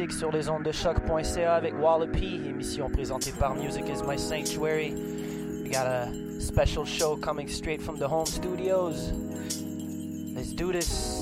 Voyage sur les ondes de choq.ca avec Wallopy, émission présentée par Music is My Sanctuary. We got a special show coming straight from the home studios. Let's do this.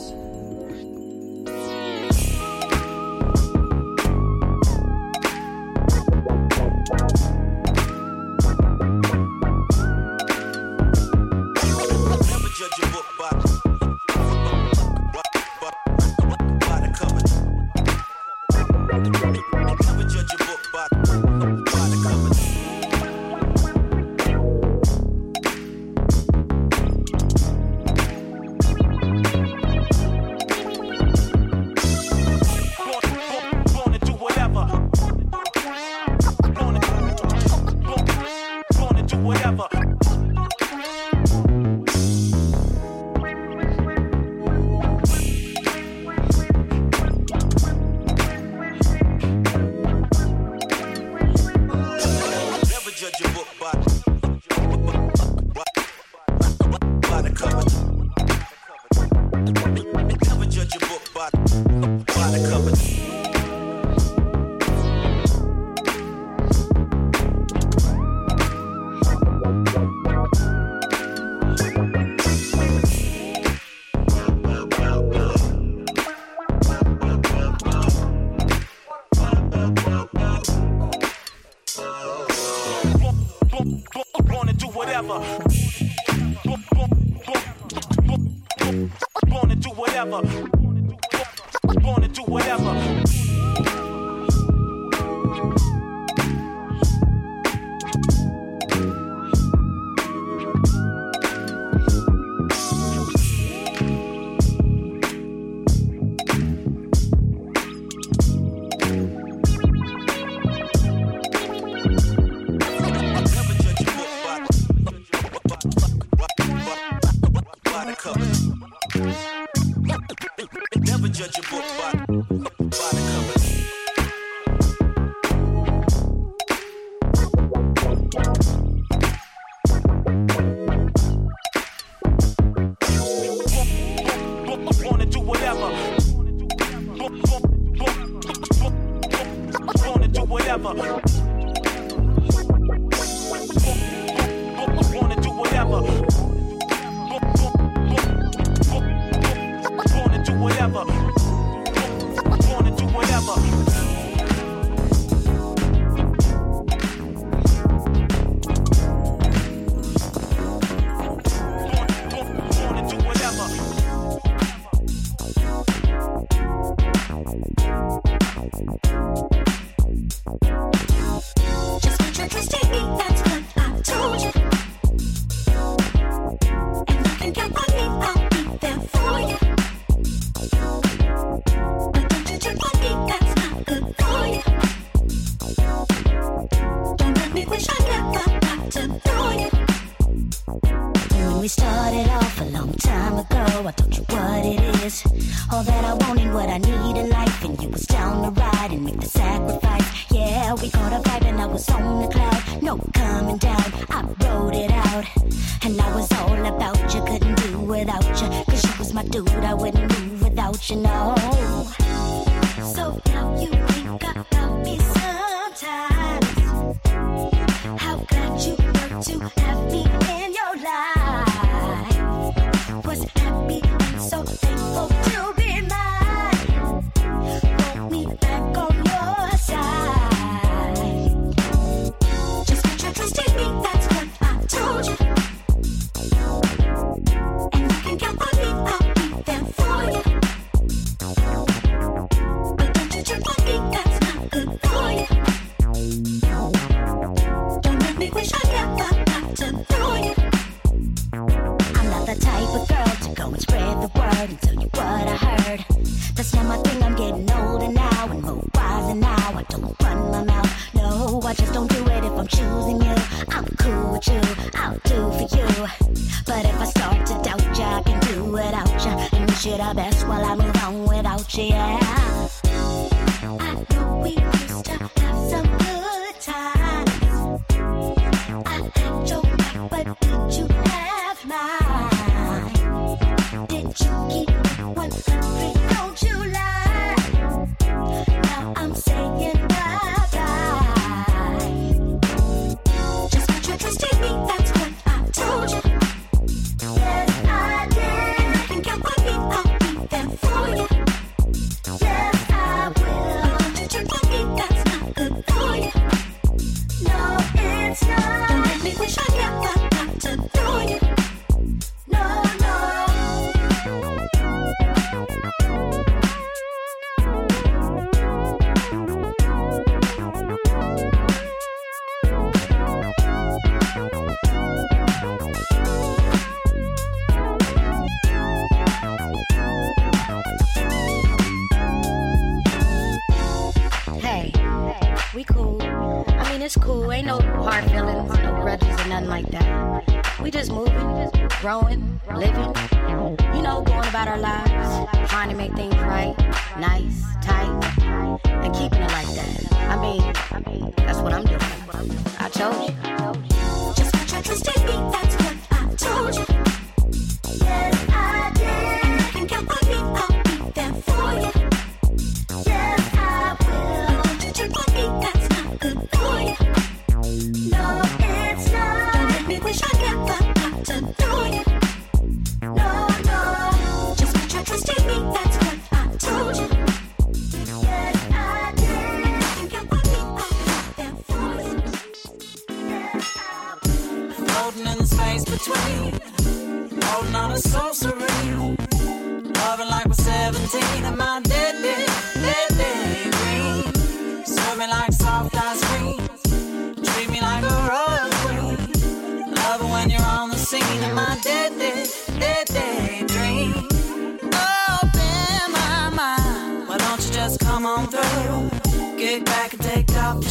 going.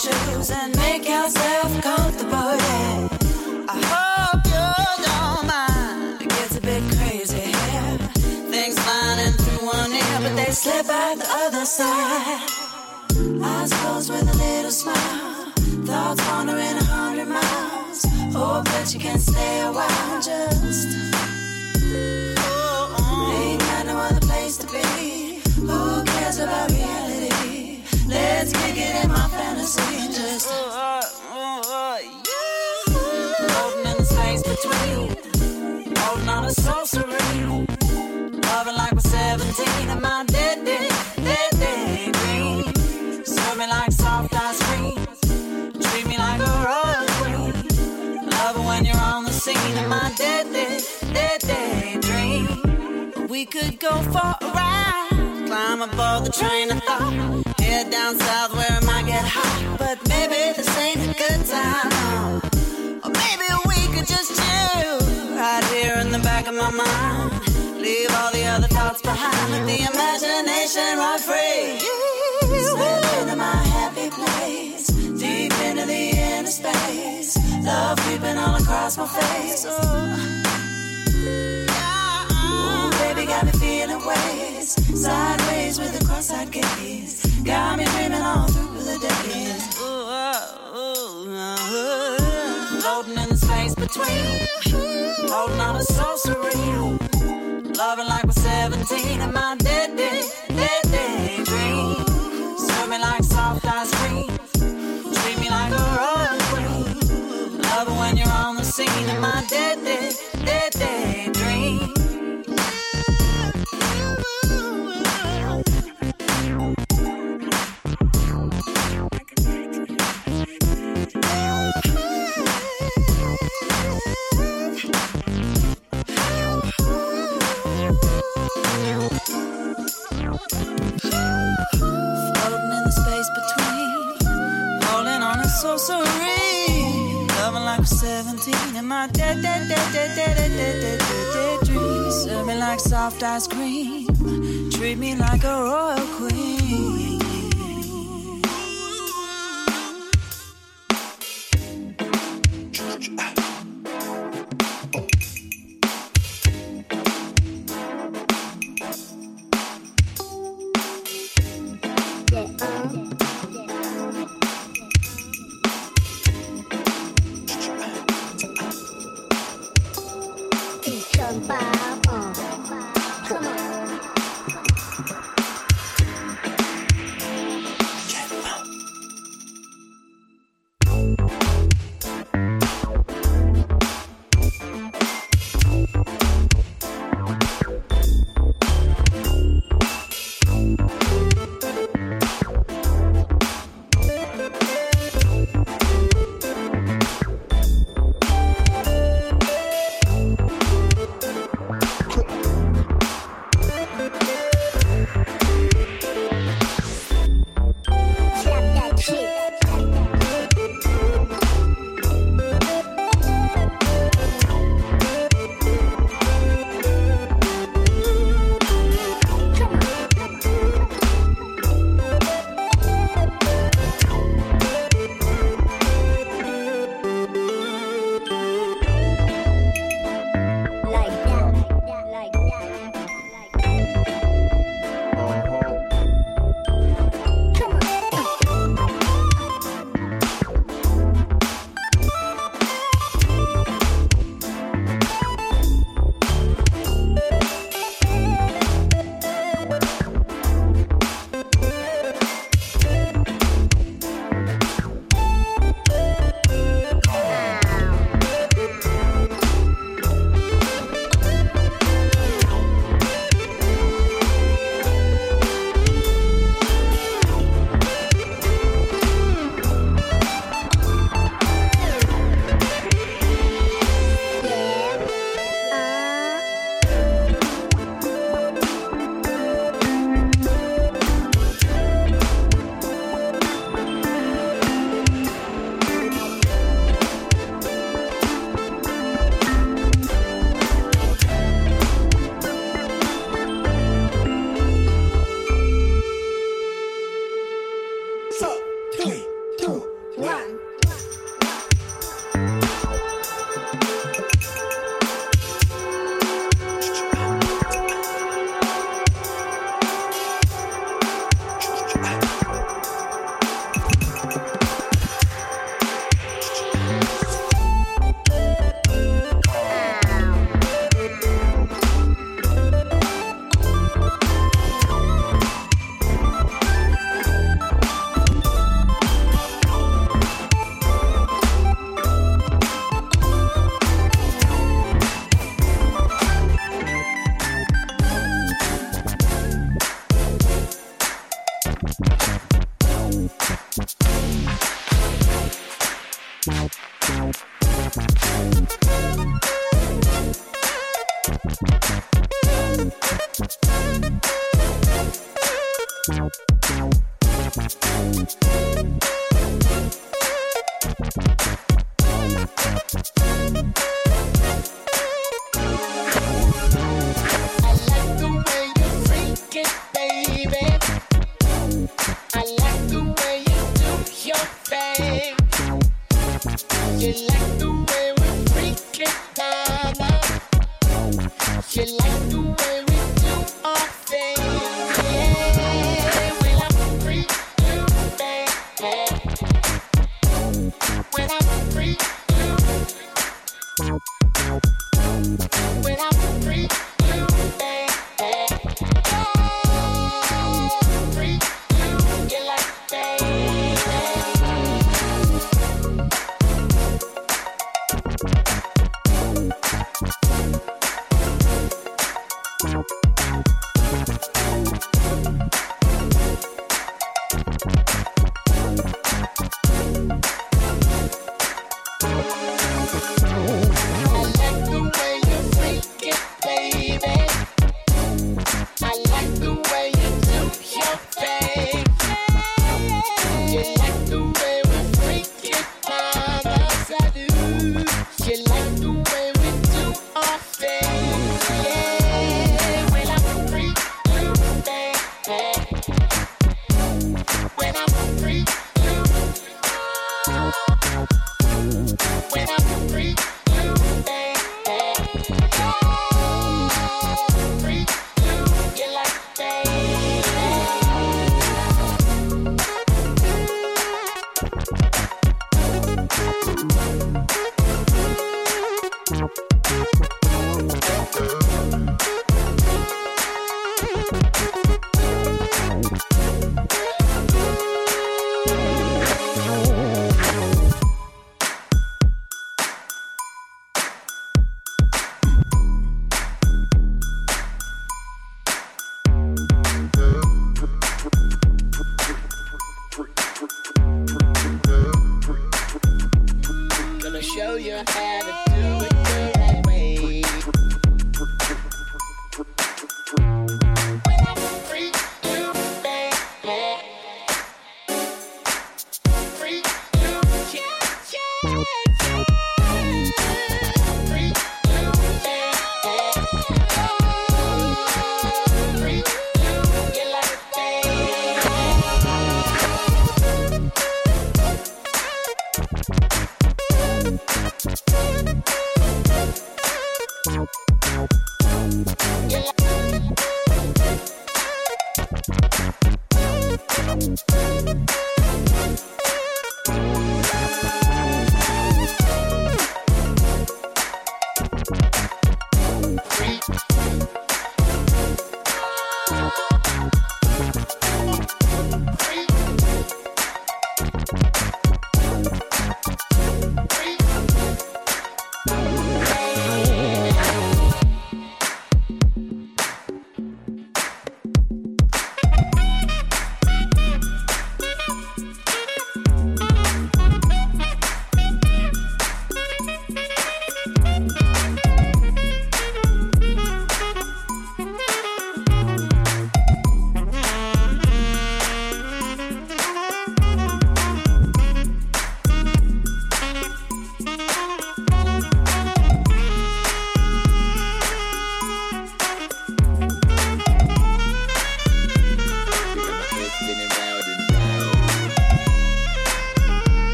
Shoes and make yourself comfortable, yeah. I hope you don't mind. It gets a bit crazy here. Things lining through one ear, but they slip out the other side. Eyes closed with a little smile. Thoughts wandering a hundred miles. Hope that you can stay a while. Just ain't got no other place to be. Who cares about reality? Let's kick it in my fantasy and just uh, uh, uh, floating in the space between, holding on to so serene, loving like we're 17 in my dead, dead, dead, dead green. Serve me like soft ice cream, treat me like a royal queen. Love it when you're on the scene in my dead, dead, dead, dead dream. We could go for a ride, climb aboard the train of thought, head down south where it might get hot, but maybe this ain't a good time. Or maybe we could just chill right here in the back of my mind. Leave all the other thoughts behind, let the imagination run free. Slip into my happy place, deep into the inner space. Love creeping all across my face. Ooh, got me feeling ways. Sideways with a cross-eyed gaze. Got me dreaming all through the days. Floating in the space between. Holding on to so serene. Loving like we're 17 in my dead, dead, dead, dead dream. Me like soft ice cream. Treat me like a royal queen. Love it when you're on the scene in my dead, dead, dead, dead So sorcery. Loving like I'm 17 in my dead, dead, dead, dead, dead, dead, dead, dead, dead, dead dreams. Serve me like soft ice cream. Treat me like a royal queen. Georgia.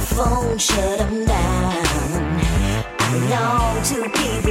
Phone, shut them down. I long to be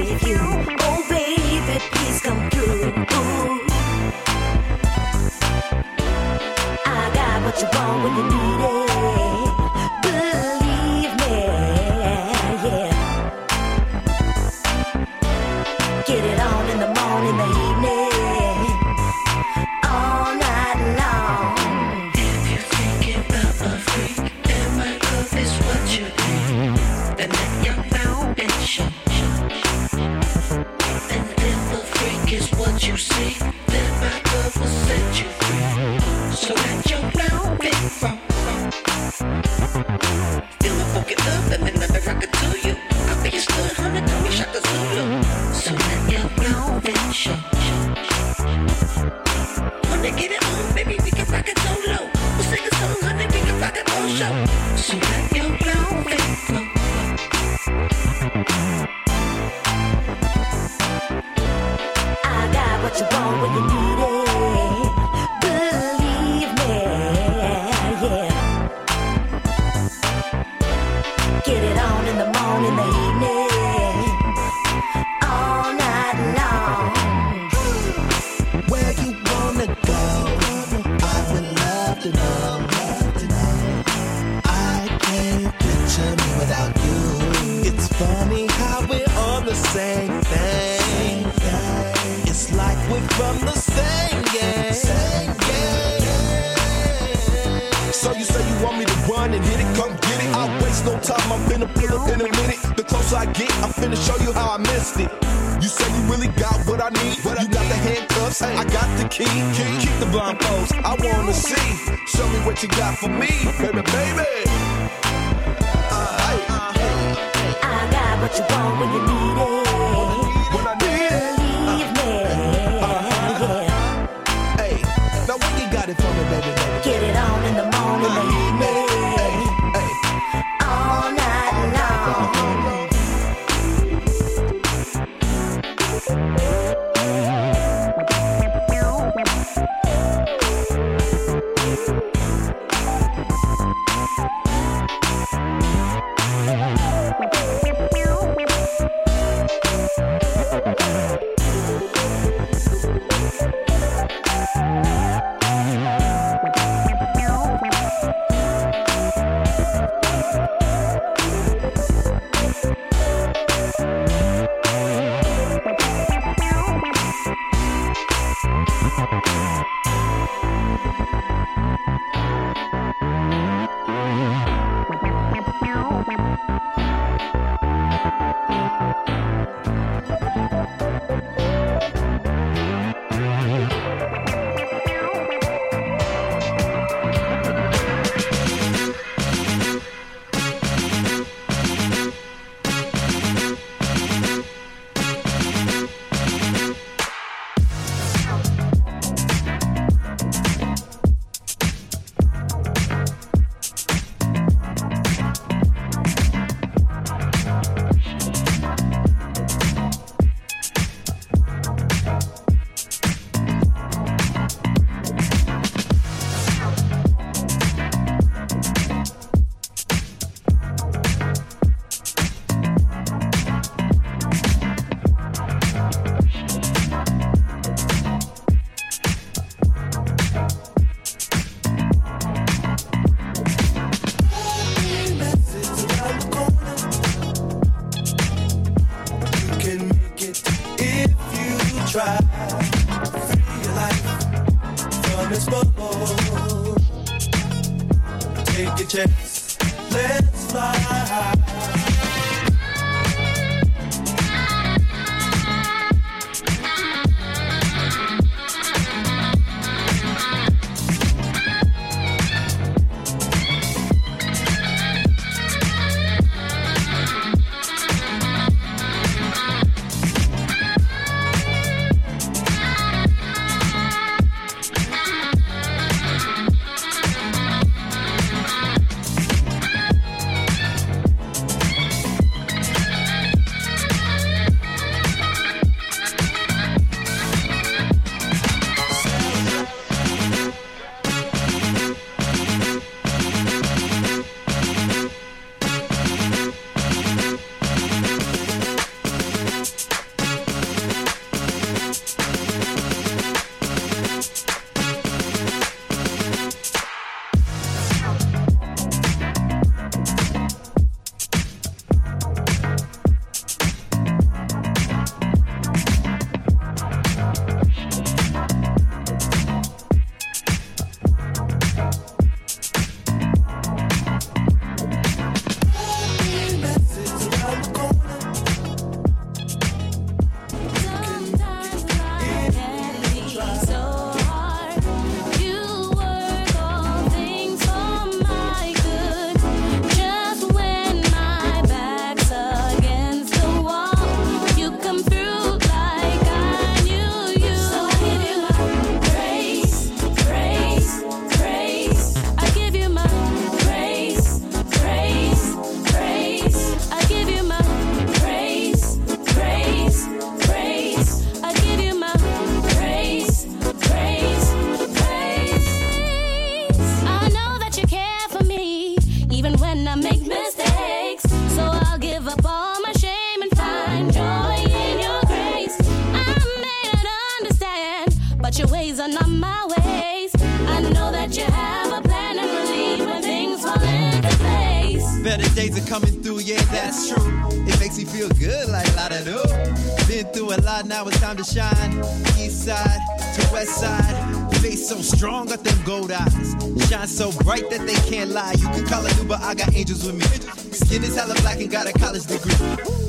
now it's time to shine. East side to west side. Face so strong, got them gold eyes. Shine so bright that they can't lie. You can call it new, but I got angels with me. Skin is hella black and got a college degree.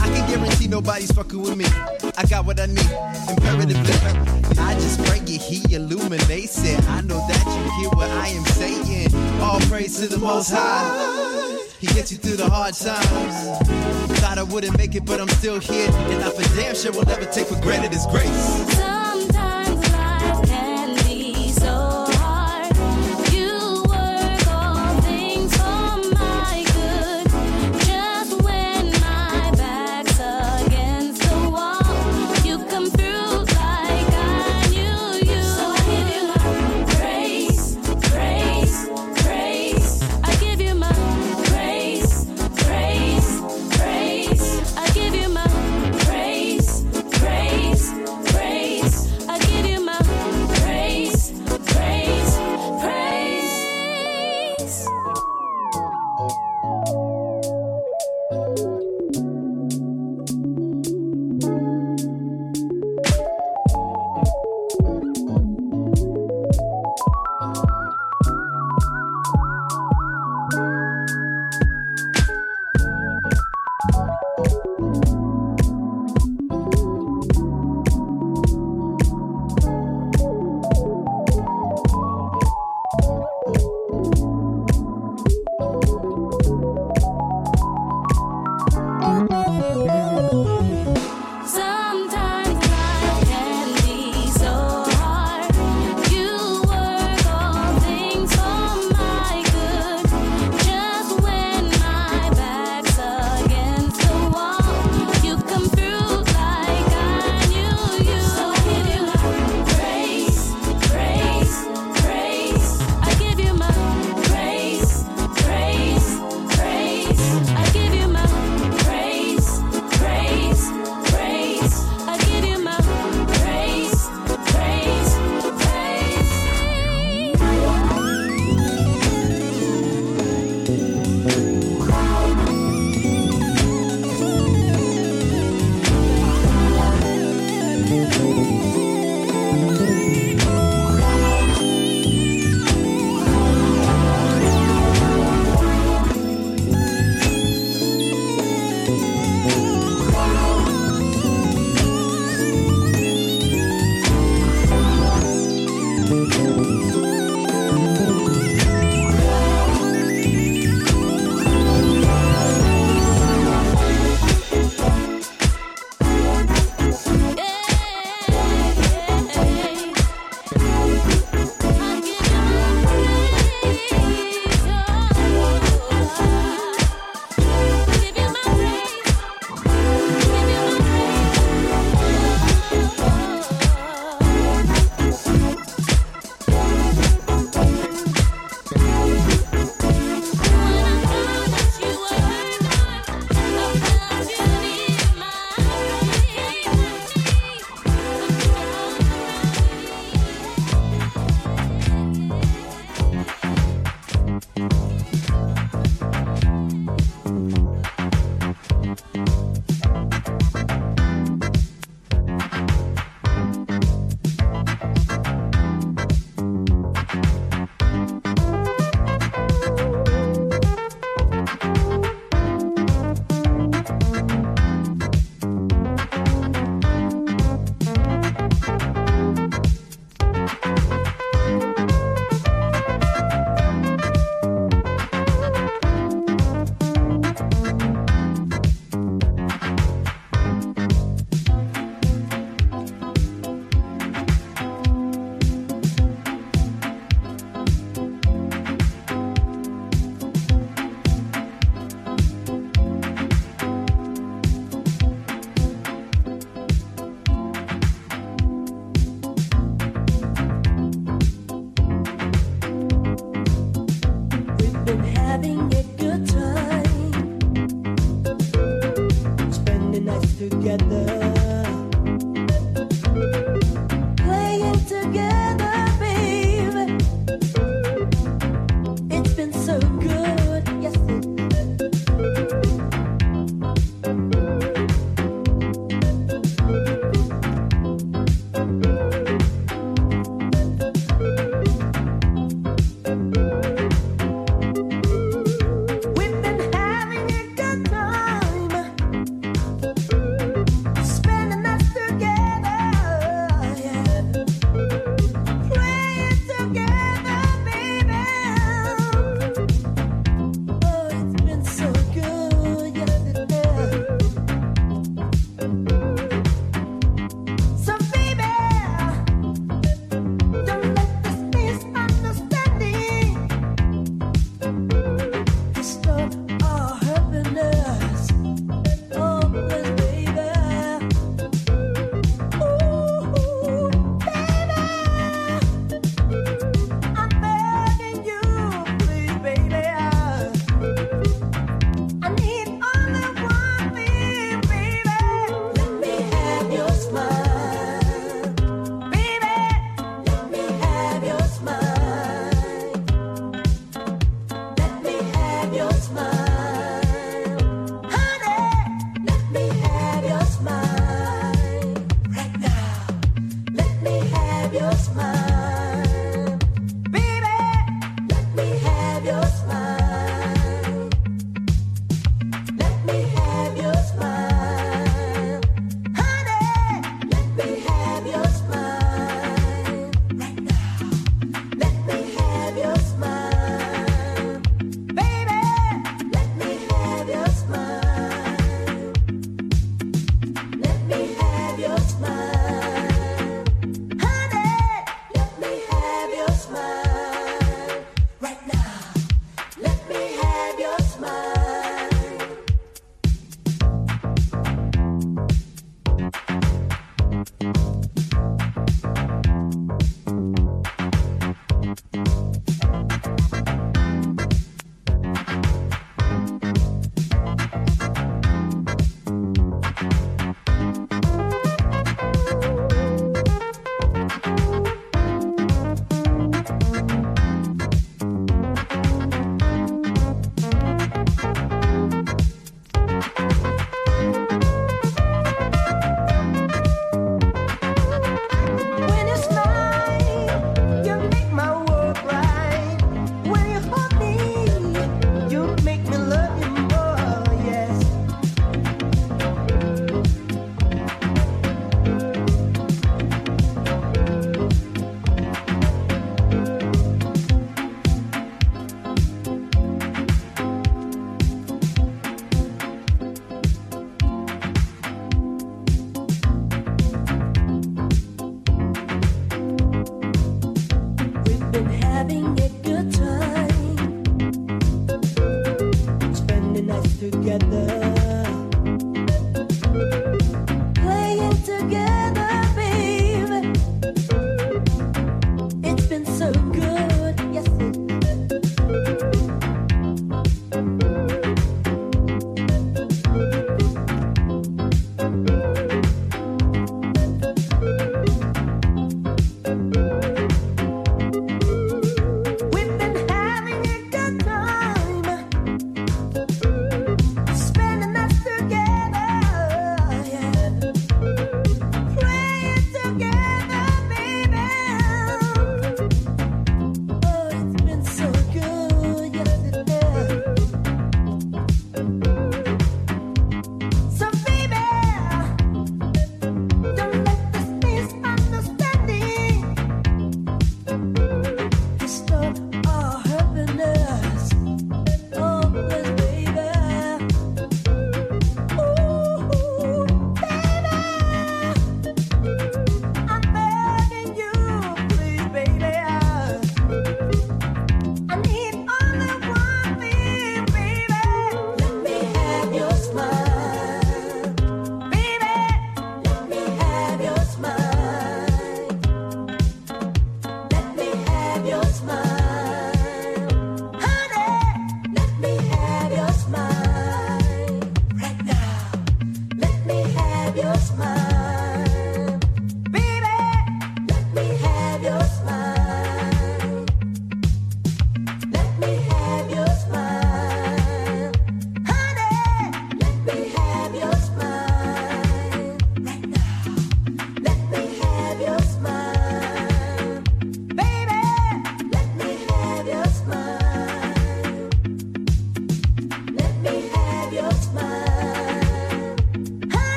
I can guarantee nobody's fucking with me. I got what I need, imperatively. I just pray you he illuminates it. I know that you hear what I am saying. All praise to the Most High. He gets you through the hard times. Thought I wouldn't make it, but I'm still here. And I damn sure we'll never take for granted His grace.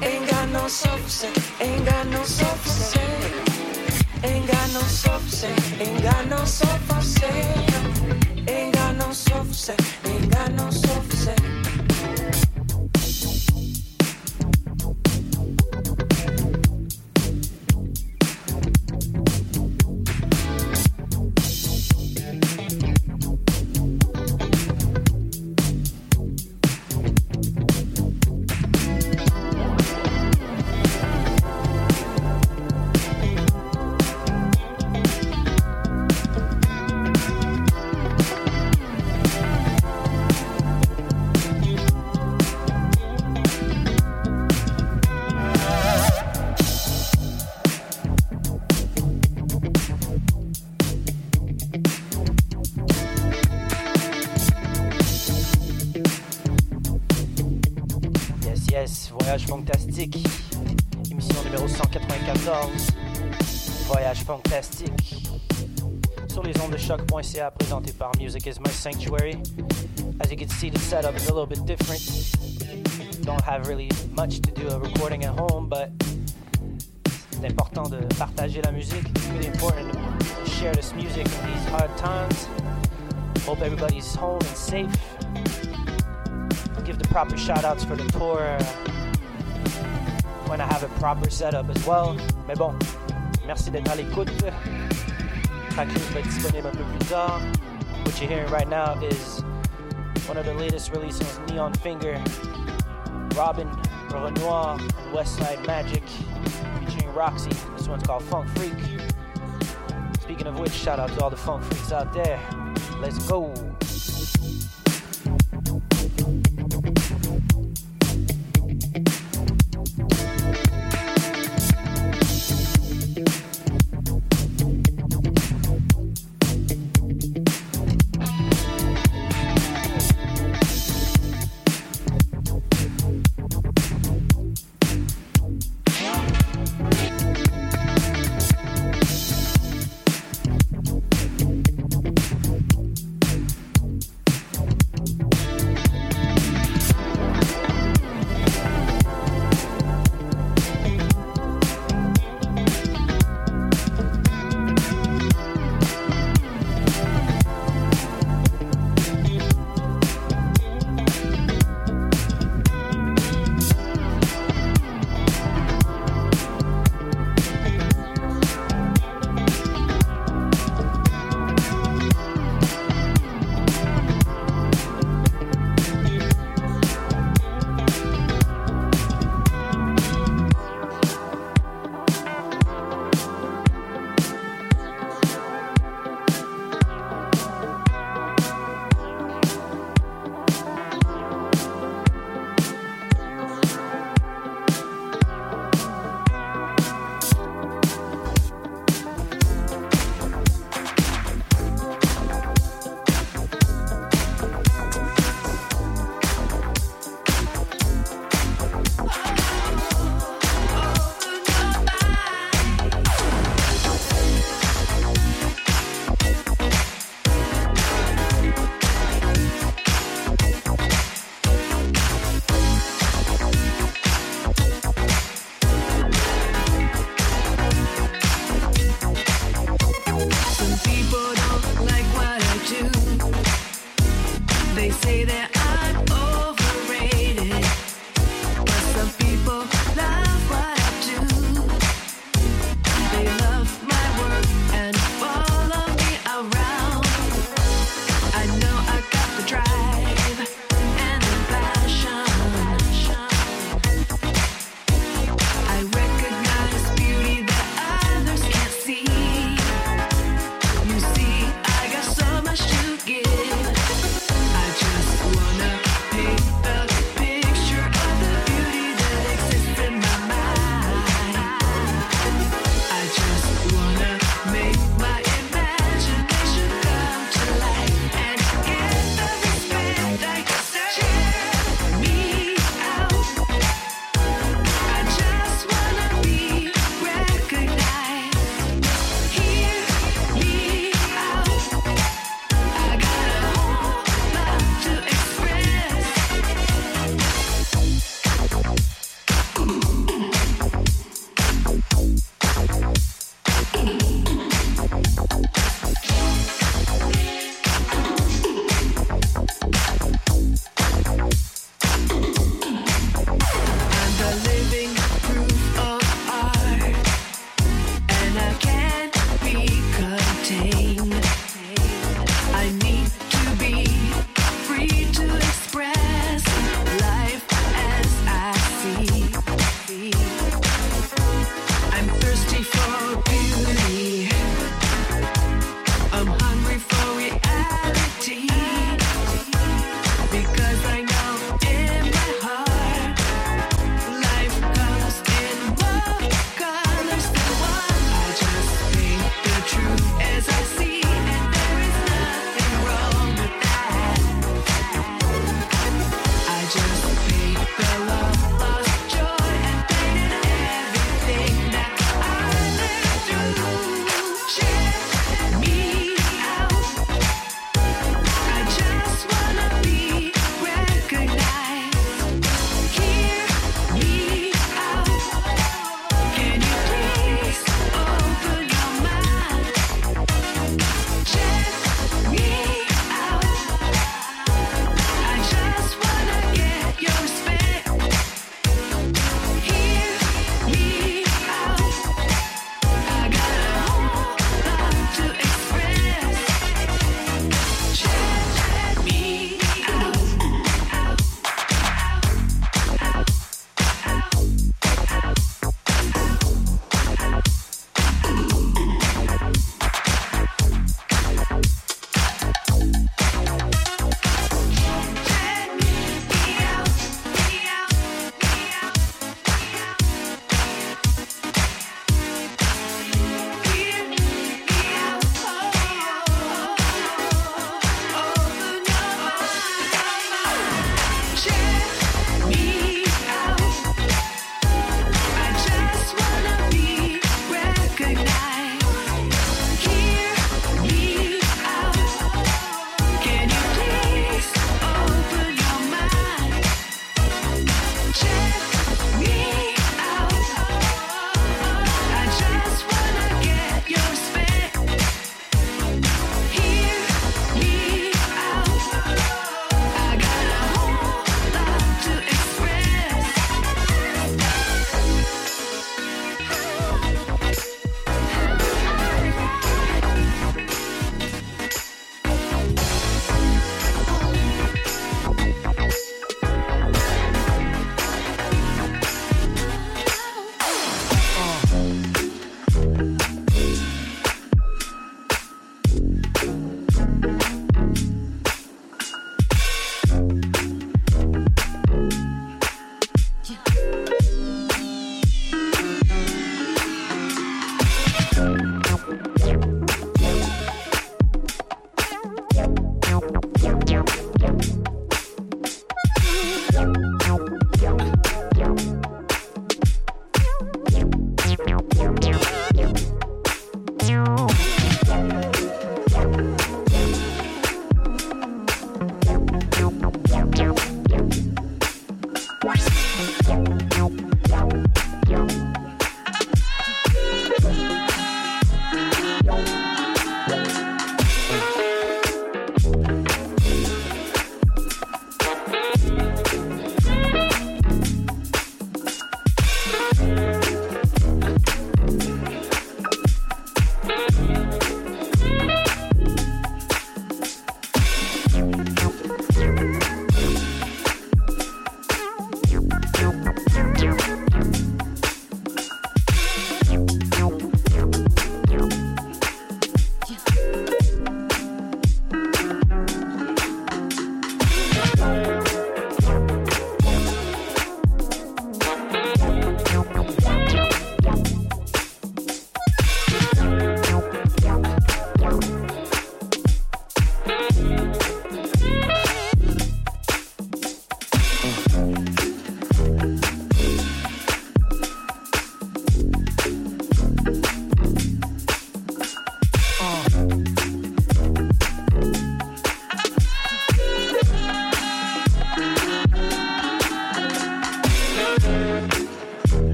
Ain't got no self say, ain't got self say. Ain't got no self say. Music is My Sanctuary. As you can see, the setup is a little bit different. Don't have really much to do a recording at home, but important partager la musique. It's really important to share this music in these hard times. Hope everybody's home and safe give the proper shout outs for the tour when I have a proper setup as well. Mais bon, merci d'être à l'écoute. Tracklist va être disponible un peu plus tard. What you're hearing right now is one of the latest releases, Neon Finger, Robin, Renoir, Westside Magic, featuring Roxy. This one's called Funk Freak. Speaking of which, shout out to all the funk freaks out there. Let's go.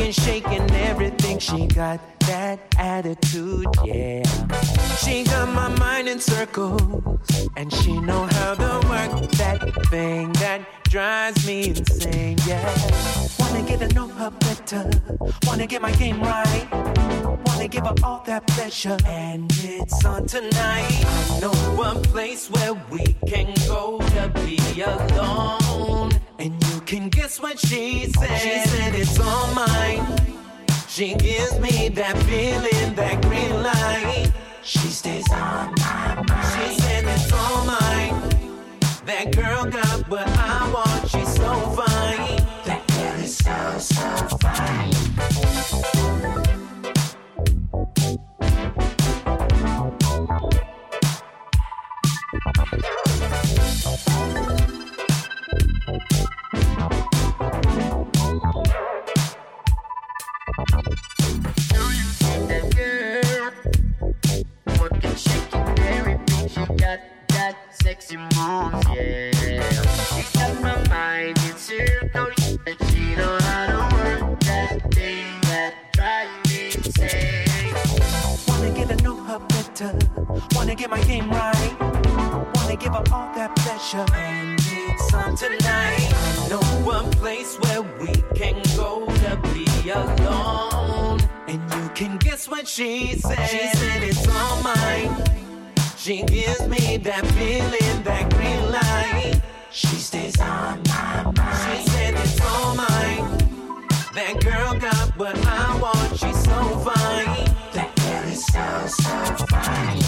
Walking, shaking everything. She got that attitude, yeah. She got my mind in circles, and she know how to work that thing that drives me insane, yeah. Wanna get to know her better, wanna get my game right, wanna give her all that pleasure, and it's on tonight. I know a place where we can go to be alone, and you can guess what she said. She said it's all mine. She gives me that feeling, that green light. She stays on my mind. She said it's all mine. That girl got what I want. She's so fine. That girl is so, so fine. Sexy moves, yeah. She got my mind in circles, and she know how to work that thing that drives me insane. Wanna get to know her better. Wanna get my game right. Wanna give her all that pleasure. And it's on tonight. I know a place where we can go to be alone. And you can guess what she said. She said it's all mine. She gives me that feeling, that green light. She stays on my mind. She said it's all mine. That girl got what I want. She's so fine. That girl is so, so fine.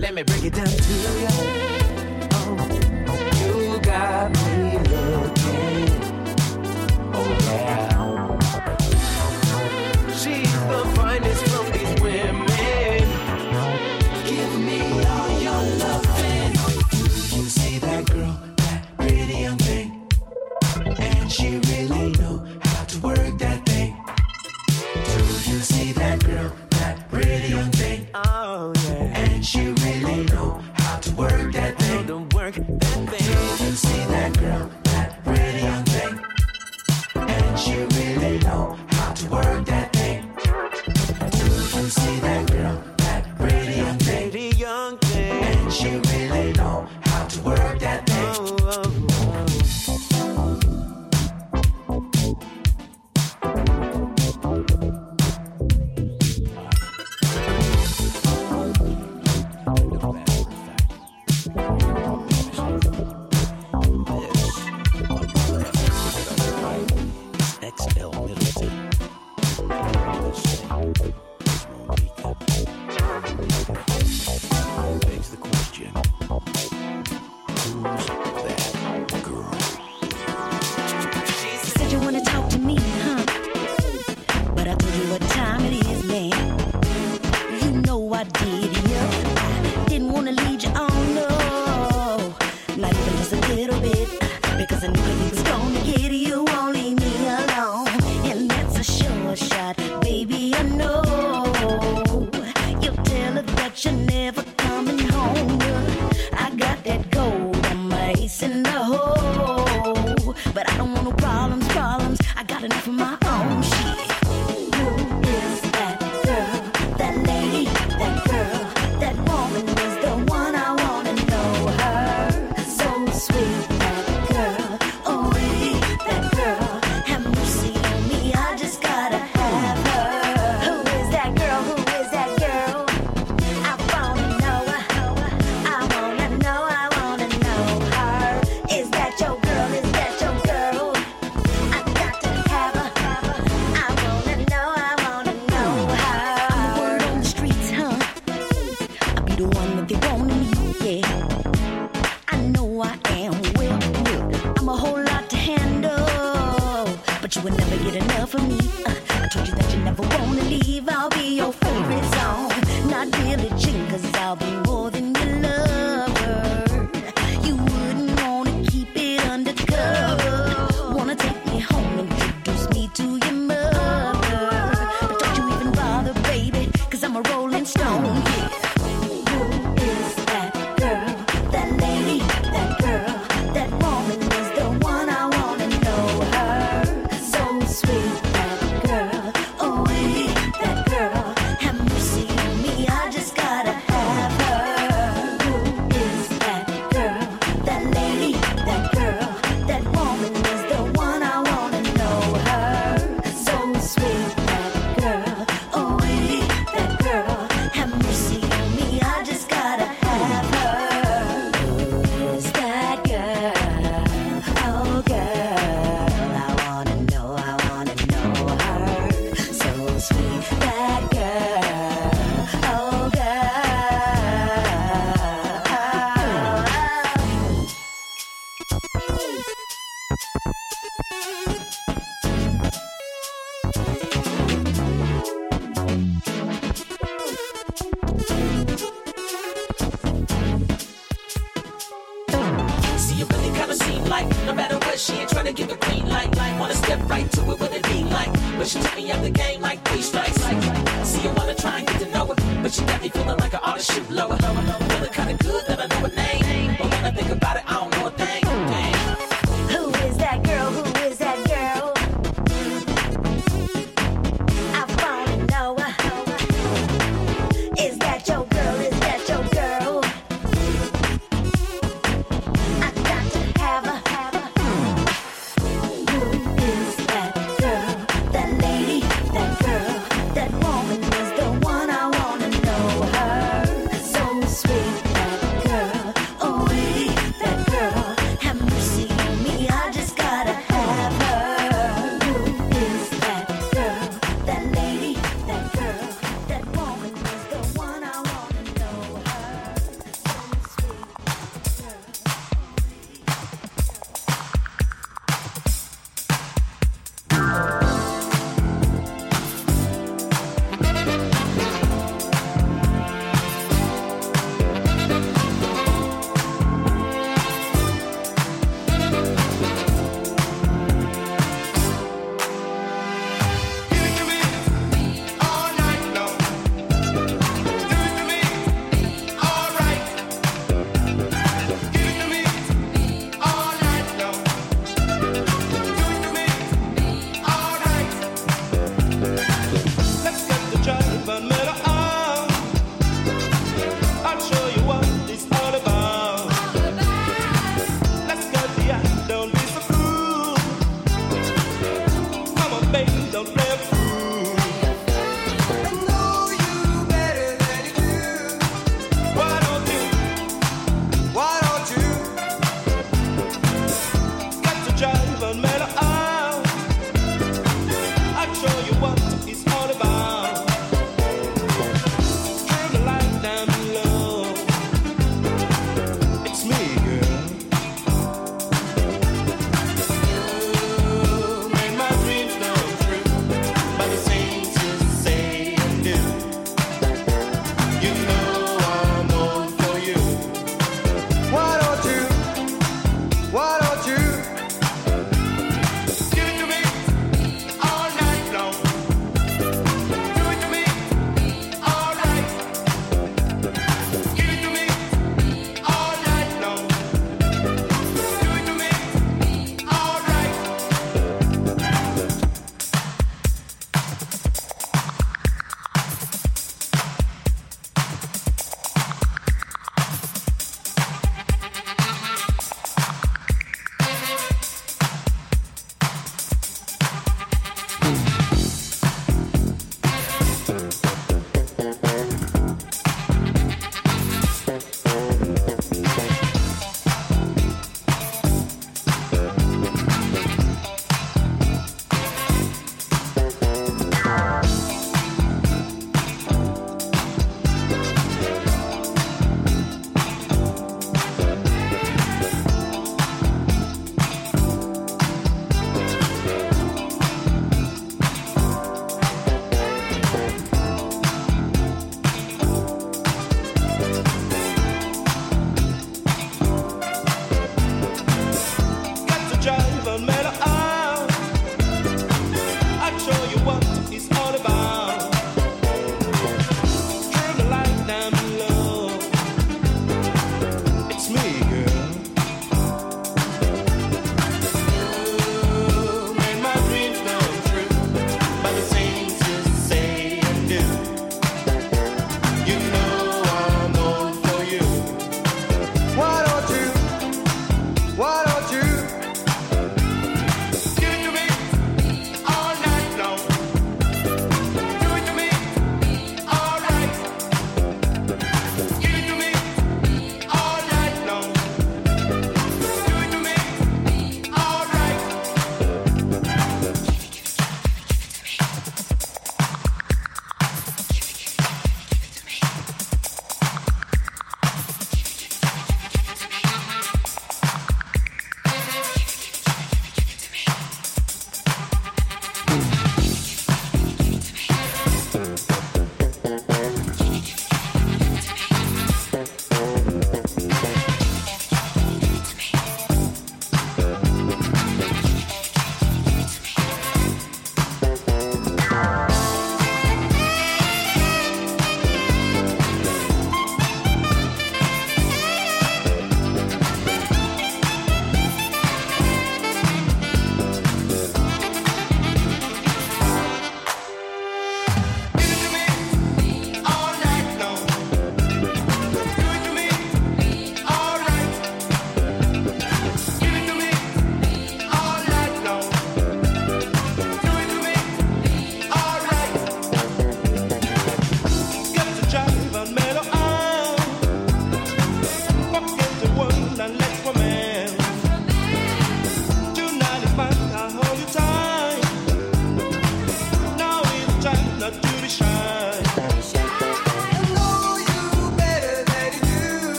Let me break it down to you.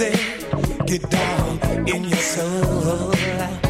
Get down in your soul.